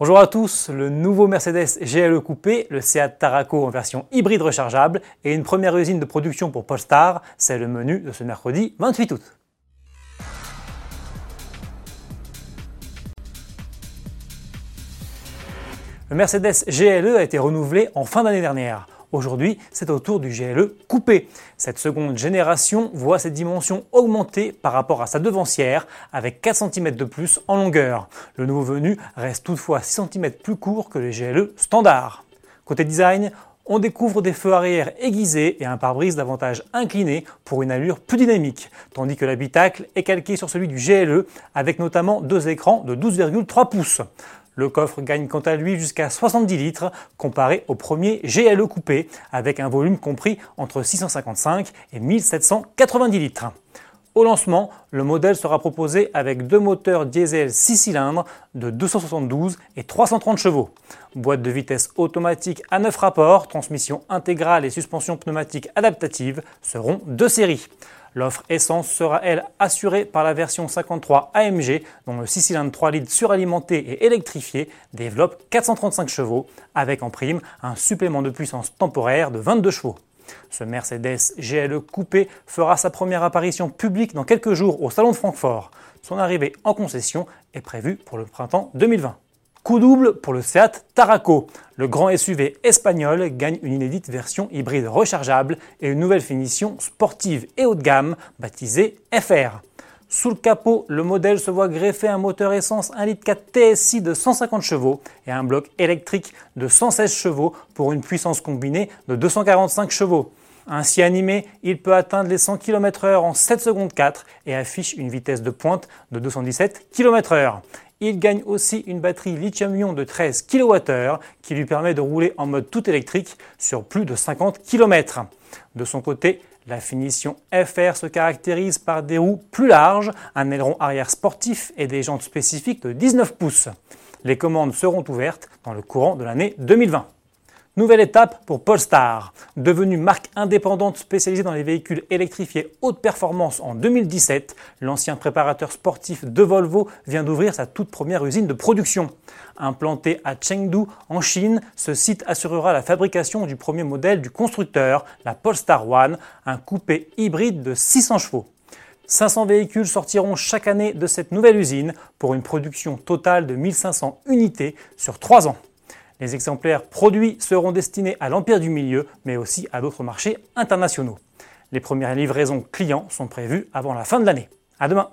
Bonjour à tous, le nouveau Mercedes GLE coupé, le Seat Tarraco en version hybride rechargeable et une première usine de production pour Polestar, c'est le menu de ce mercredi 28 août. Le Mercedes GLE a été renouvelé en fin d'année dernière. Aujourd'hui, c'est au tour du GLE coupé. Cette seconde génération voit ses dimensions augmenter par rapport à sa devancière avec 4 cm de plus en longueur. Le nouveau venu reste toutefois 6 cm plus court que le GLE standard. Côté design, on découvre des feux arrière aiguisés et un pare-brise davantage incliné pour une allure plus dynamique, tandis que l'habitacle est calqué sur celui du GLE avec notamment deux écrans de 12,3 pouces. Le coffre gagne quant à lui jusqu'à 70 litres comparé au premier GLE coupé avec un volume compris entre 655 et 1790 litres. Au lancement, le modèle sera proposé avec deux moteurs diesel 6 cylindres de 272 et 330 chevaux. Boîte de vitesse automatique à 9 rapports, transmission intégrale et suspension pneumatique adaptative seront de série. L'offre essence sera, elle, assurée par la version 53 AMG, dont le 6 cylindres 3 litres suralimenté et électrifié développe 435 chevaux, avec en prime un supplément de puissance temporaire de 22 chevaux. Ce Mercedes GLE coupé fera sa première apparition publique dans quelques jours au Salon de Francfort. Son arrivée en concession est prévue pour le printemps 2020. Coup double pour le Seat Tarraco. Le grand SUV espagnol gagne une inédite version hybride rechargeable et une nouvelle finition sportive et haut de gamme baptisée FR. Sous le capot, le modèle se voit greffer un moteur essence 1.4 litre TSI de 150 chevaux et un bloc électrique de 116 chevaux pour une puissance combinée de 245 chevaux. Ainsi animé, il peut atteindre les 100 km/h en 7 secondes 4 et affiche une vitesse de pointe de 217 km/h. Il gagne aussi une batterie lithium-ion de 13 kWh qui lui permet de rouler en mode tout électrique sur plus de 50 km. De son côté, la finition FR se caractérise par des roues plus larges, un aileron arrière sportif et des jantes spécifiques de 19 pouces. Les commandes seront ouvertes dans le courant de l'année 2020. Nouvelle étape pour Polestar. Devenue marque indépendante spécialisée dans les véhicules électrifiés haute performance en 2017, l'ancien préparateur sportif de Volvo vient d'ouvrir sa toute première usine de production. Implanté à Chengdu, en Chine, ce site assurera la fabrication du premier modèle du constructeur, la Polestar One, un coupé hybride de 600 chevaux. 500 véhicules sortiront chaque année de cette nouvelle usine pour une production totale de 1500 unités sur 3 ans. Les exemplaires produits seront destinés à l'Empire du Milieu, mais aussi à d'autres marchés internationaux. Les premières livraisons clients sont prévues avant la fin de l'année. À demain!